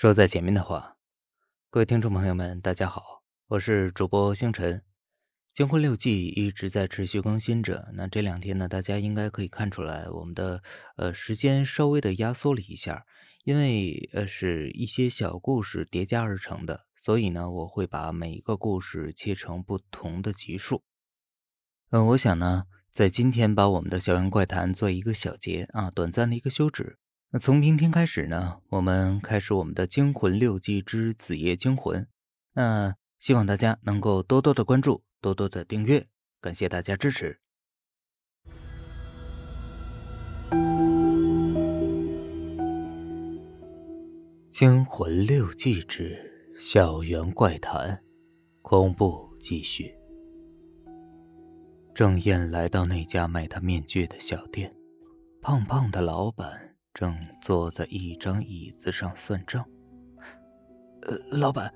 说在前面的话，各位听众朋友们，大家好，我是主播星辰。惊魂六记一直在持续更新着，那这两天呢，大家应该可以看出来，我们的呃时间稍微的压缩了一下，因为呃是一些小故事叠加而成的，所以呢，我会把每一个故事切成不同的集数。嗯，我想呢，在今天把我们的校园怪谈做一个小结啊，短暂的一个休止。那从明天开始呢，我们开始我们的《惊魂六记之子夜惊魂》。那希望大家能够多多的关注，多多的订阅，感谢大家支持。《惊魂六记之校园怪谈》，恐怖继续。郑燕来到那家卖他面具的小店，胖胖的老板。正坐在一张椅子上算账。呃，老板，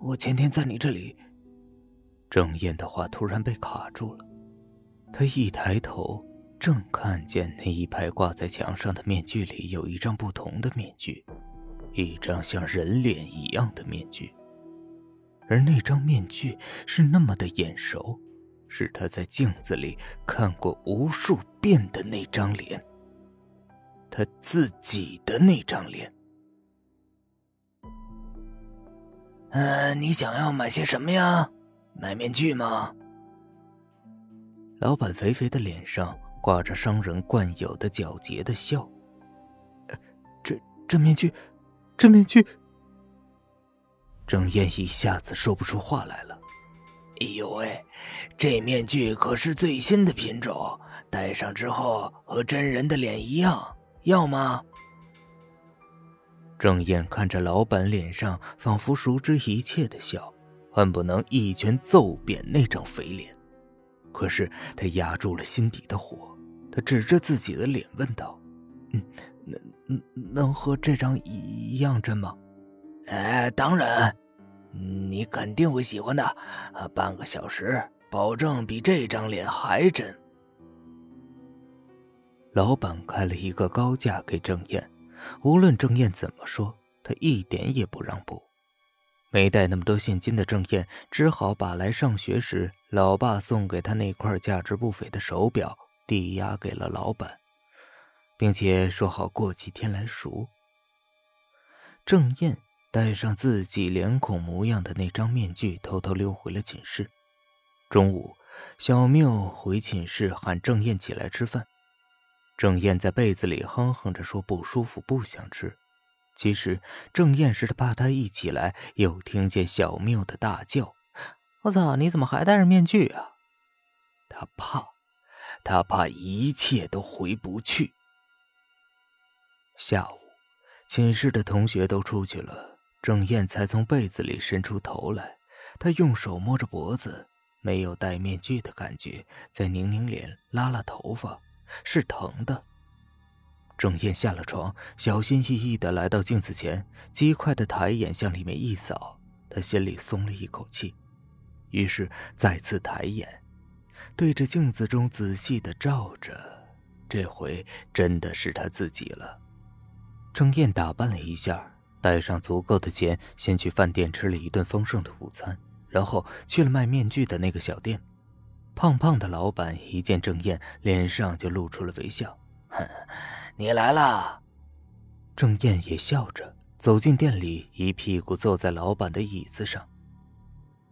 我前天在你这里。郑燕的话突然被卡住了。他一抬头，正看见那一排挂在墙上的面具里有一张不同的面具，一张像人脸一样的面具。而那张面具是那么的眼熟，是他在镜子里看过无数遍的那张脸。他自己的那张脸。呃，你想要买些什么呀？买面具吗？老板肥肥的脸上挂着商人惯有的皎洁的笑。这这面具，这面具。郑燕一下子说不出话来了。哎呦喂，这面具可是最新的品种，戴上之后和真人的脸一样。要吗？郑燕看着老板脸上仿佛熟知一切的笑，恨不能一拳揍扁那张肥脸。可是他压住了心底的火，他指着自己的脸问道：“嗯，能能和这张一样真吗？”“哎，当然，你肯定会喜欢的。半个小时，保证比这张脸还真。”老板开了一个高价给郑燕，无论郑燕怎么说，他一点也不让步。没带那么多现金的郑燕，只好把来上学时老爸送给他那块价值不菲的手表抵押给了老板，并且说好过几天来赎。郑燕戴上自己脸孔模样的那张面具，偷偷溜回了寝室。中午，小缪回寝室喊郑燕起来吃饭。郑燕在被子里哼哼着说：“不舒服，不想吃。”其实郑燕是怕他一起来，又听见小缪的大叫：“我操，你怎么还戴着面具啊？”他怕，他怕一切都回不去。下午，寝室的同学都出去了，郑燕才从被子里伸出头来。他用手摸着脖子，没有戴面具的感觉，再拧拧脸，拉拉头发。是疼的。郑燕下了床，小心翼翼地来到镜子前，极快地抬眼向里面一扫，她心里松了一口气。于是再次抬眼，对着镜子中仔细地照着。这回真的是她自己了。郑燕打扮了一下，带上足够的钱，先去饭店吃了一顿丰盛的午餐，然后去了卖面具的那个小店。胖胖的老板一见郑燕，脸上就露出了微笑。哼，你来了。郑燕也笑着走进店里，一屁股坐在老板的椅子上。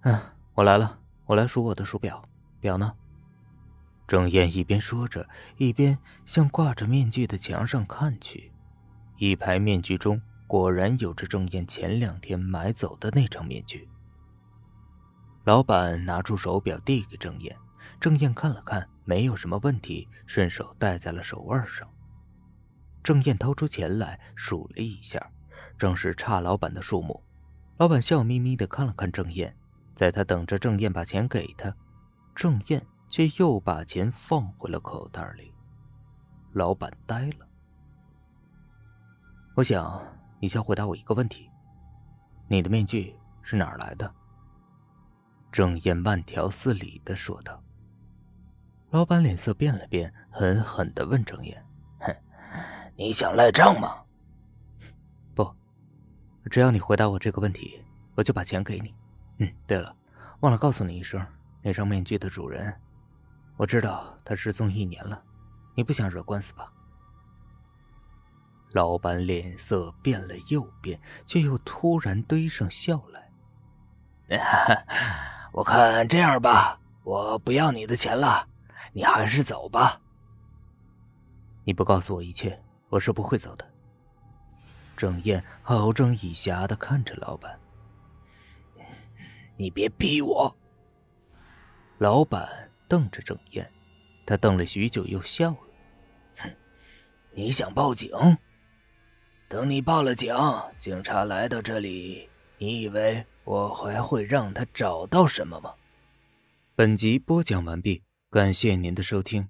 嗯，我来了，我来数我的手表。表呢？郑燕一边说着，一边向挂着面具的墙上看去。一排面具中，果然有着郑燕前两天买走的那张面具。老板拿出手表递给郑燕。郑燕看了看，没有什么问题，顺手戴在了手腕上。郑燕掏出钱来数了一下，正是差老板的数目。老板笑眯眯地看了看郑燕，在他等着郑燕把钱给他，郑燕却又把钱放回了口袋里。老板呆了。我想你先回答我一个问题：你的面具是哪儿来的？郑燕慢条斯理地说道。老板脸色变了变，狠狠的问郑燕：“哼，你想赖账吗？”“不。”只要你回答我这个问题，我就把钱给你。嗯，对了，忘了告诉你一声，那张面具的主人，我知道他失踪一年了，你不想惹官司吧？老板脸色变了又变，却又突然堆上笑来。我看这样吧，我不要你的钱了，你还是走吧。你不告诉我一切，我是不会走的。郑燕好整以暇的看着老板：“你别逼我。”老板瞪着郑燕，他瞪了许久，又笑了：“哼，你想报警？等你报了警，警察来到这里，你以为我还会让他找到什么吗？”本集播讲完毕，感谢您的收听。